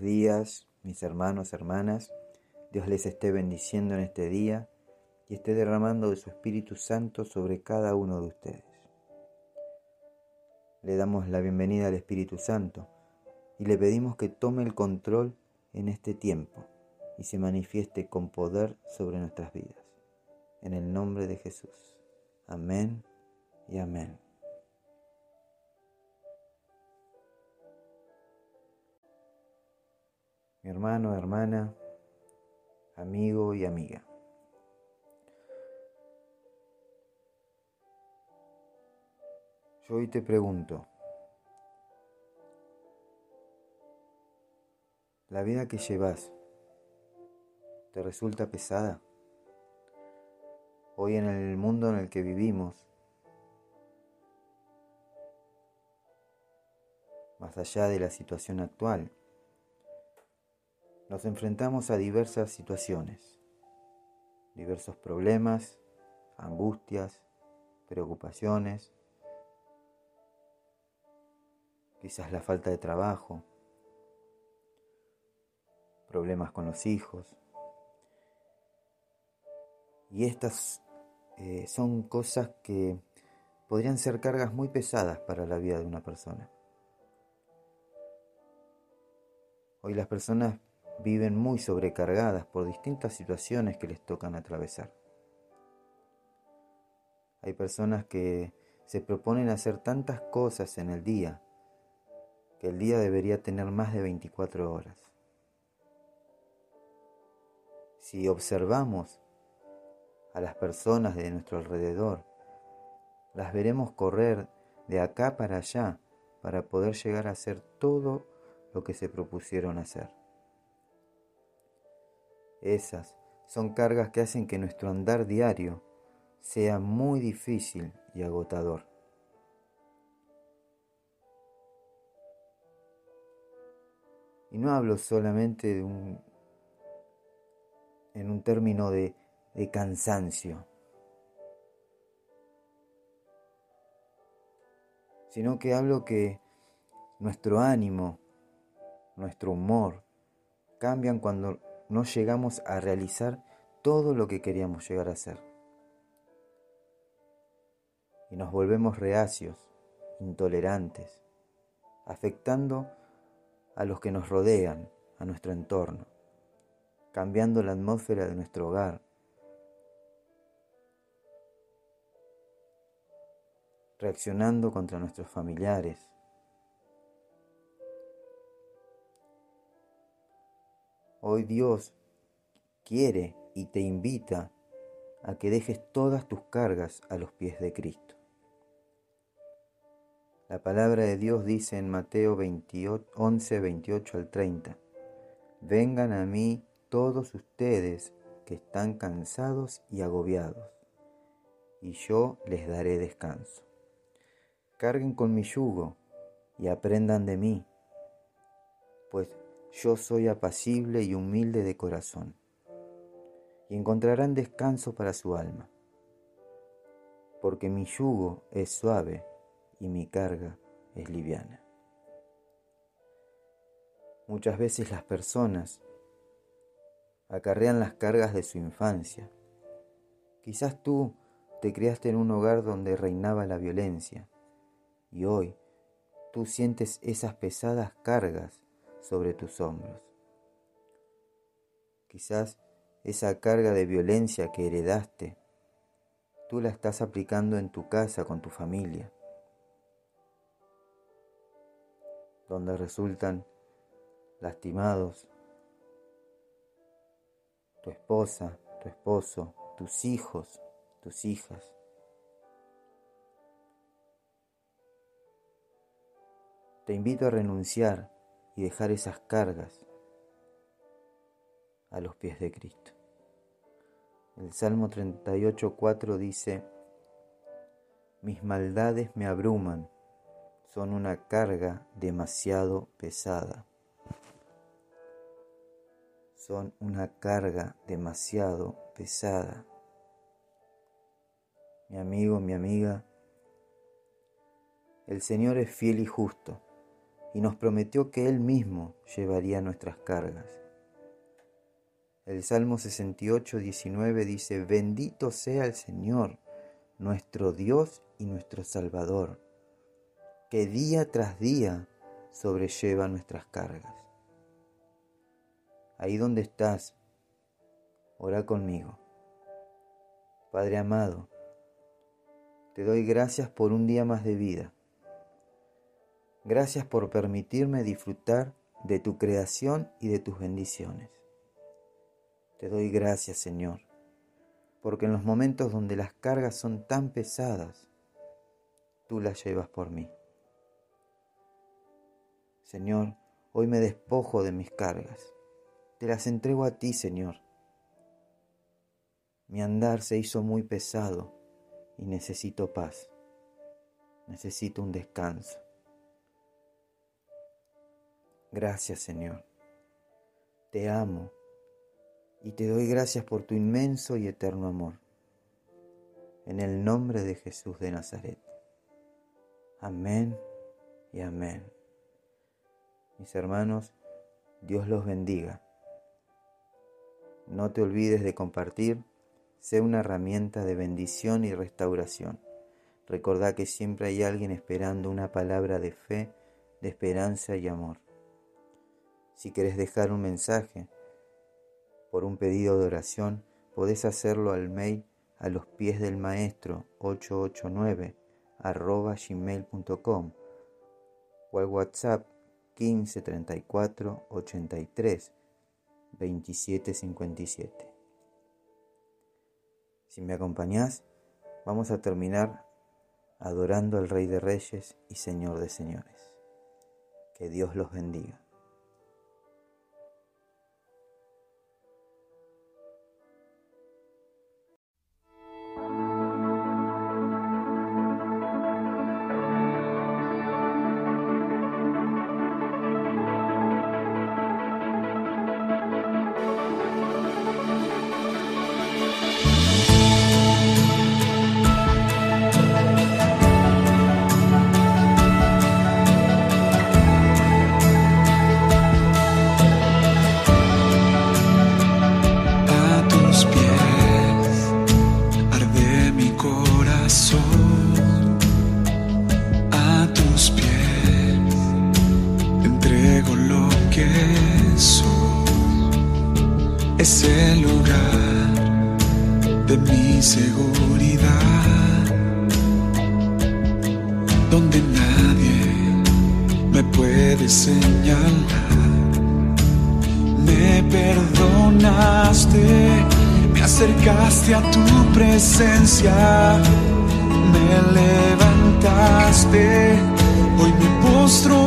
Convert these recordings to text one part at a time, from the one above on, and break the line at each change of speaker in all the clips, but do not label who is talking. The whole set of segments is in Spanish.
Días, mis hermanos, hermanas. Dios les esté bendiciendo en este día y esté derramando de su Espíritu Santo sobre cada uno de ustedes. Le damos la bienvenida al Espíritu Santo y le pedimos que tome el control en este tiempo y se manifieste con poder sobre nuestras vidas. En el nombre de Jesús. Amén y amén. Hermano, hermana, amigo y amiga. Yo hoy te pregunto, ¿la vida que llevas te resulta pesada? Hoy en el mundo en el que vivimos, más allá de la situación actual, nos enfrentamos a diversas situaciones, diversos problemas, angustias, preocupaciones, quizás la falta de trabajo, problemas con los hijos. Y estas eh, son cosas que podrían ser cargas muy pesadas para la vida de una persona. Hoy las personas viven muy sobrecargadas por distintas situaciones que les tocan atravesar. Hay personas que se proponen hacer tantas cosas en el día que el día debería tener más de 24 horas. Si observamos a las personas de nuestro alrededor, las veremos correr de acá para allá para poder llegar a hacer todo lo que se propusieron hacer. Esas son cargas que hacen que nuestro andar diario sea muy difícil y agotador. Y no hablo solamente de un, en un término de, de cansancio, sino que hablo que nuestro ánimo, nuestro humor cambian cuando no llegamos a realizar todo lo que queríamos llegar a hacer. Y nos volvemos reacios, intolerantes, afectando a los que nos rodean, a nuestro entorno, cambiando la atmósfera de nuestro hogar, reaccionando contra nuestros familiares, Hoy Dios quiere y te invita a que dejes todas tus cargas a los pies de Cristo. La palabra de Dios dice en Mateo 11, 28 al 30, Vengan a mí todos ustedes que están cansados y agobiados, y yo les daré descanso. Carguen con mi yugo y aprendan de mí, pues yo soy apacible y humilde de corazón, y encontrarán descanso para su alma, porque mi yugo es suave y mi carga es liviana. Muchas veces las personas acarrean las cargas de su infancia. Quizás tú te criaste en un hogar donde reinaba la violencia y hoy tú sientes esas pesadas cargas sobre tus hombros. Quizás esa carga de violencia que heredaste, tú la estás aplicando en tu casa con tu familia, donde resultan lastimados tu esposa, tu esposo, tus hijos, tus hijas. Te invito a renunciar y dejar esas cargas a los pies de Cristo. El Salmo 38.4 dice, mis maldades me abruman, son una carga demasiado pesada. Son una carga demasiado pesada. Mi amigo, mi amiga, el Señor es fiel y justo y nos prometió que Él mismo llevaría nuestras cargas. El Salmo 68, 19 dice, bendito sea el Señor, nuestro Dios y nuestro Salvador, que día tras día sobrelleva nuestras cargas. Ahí donde estás, ora conmigo. Padre amado, te doy gracias por un día más de vida. Gracias por permitirme disfrutar de tu creación y de tus bendiciones. Te doy gracias, Señor, porque en los momentos donde las cargas son tan pesadas, tú las llevas por mí. Señor, hoy me despojo de mis cargas. Te las entrego a ti, Señor. Mi andar se hizo muy pesado y necesito paz. Necesito un descanso. Gracias Señor. Te amo y te doy gracias por tu inmenso y eterno amor. En el nombre de Jesús de Nazaret. Amén y amén. Mis hermanos, Dios los bendiga. No te olvides de compartir, sé una herramienta de bendición y restauración. Recordá que siempre hay alguien esperando una palabra de fe, de esperanza y amor. Si querés dejar un mensaje por un pedido de oración, podés hacerlo al mail a los pies del maestro 889 arroba gmail.com o al WhatsApp 15 34 83 27 57. Si me acompañás, vamos a terminar adorando al Rey de Reyes y Señor de Señores. Que Dios los bendiga.
De mi seguridad, donde nadie me puede señalar. Me perdonaste, me acercaste a tu presencia, me levantaste, hoy me postro.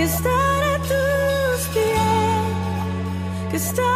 que estar a tus pies, que estar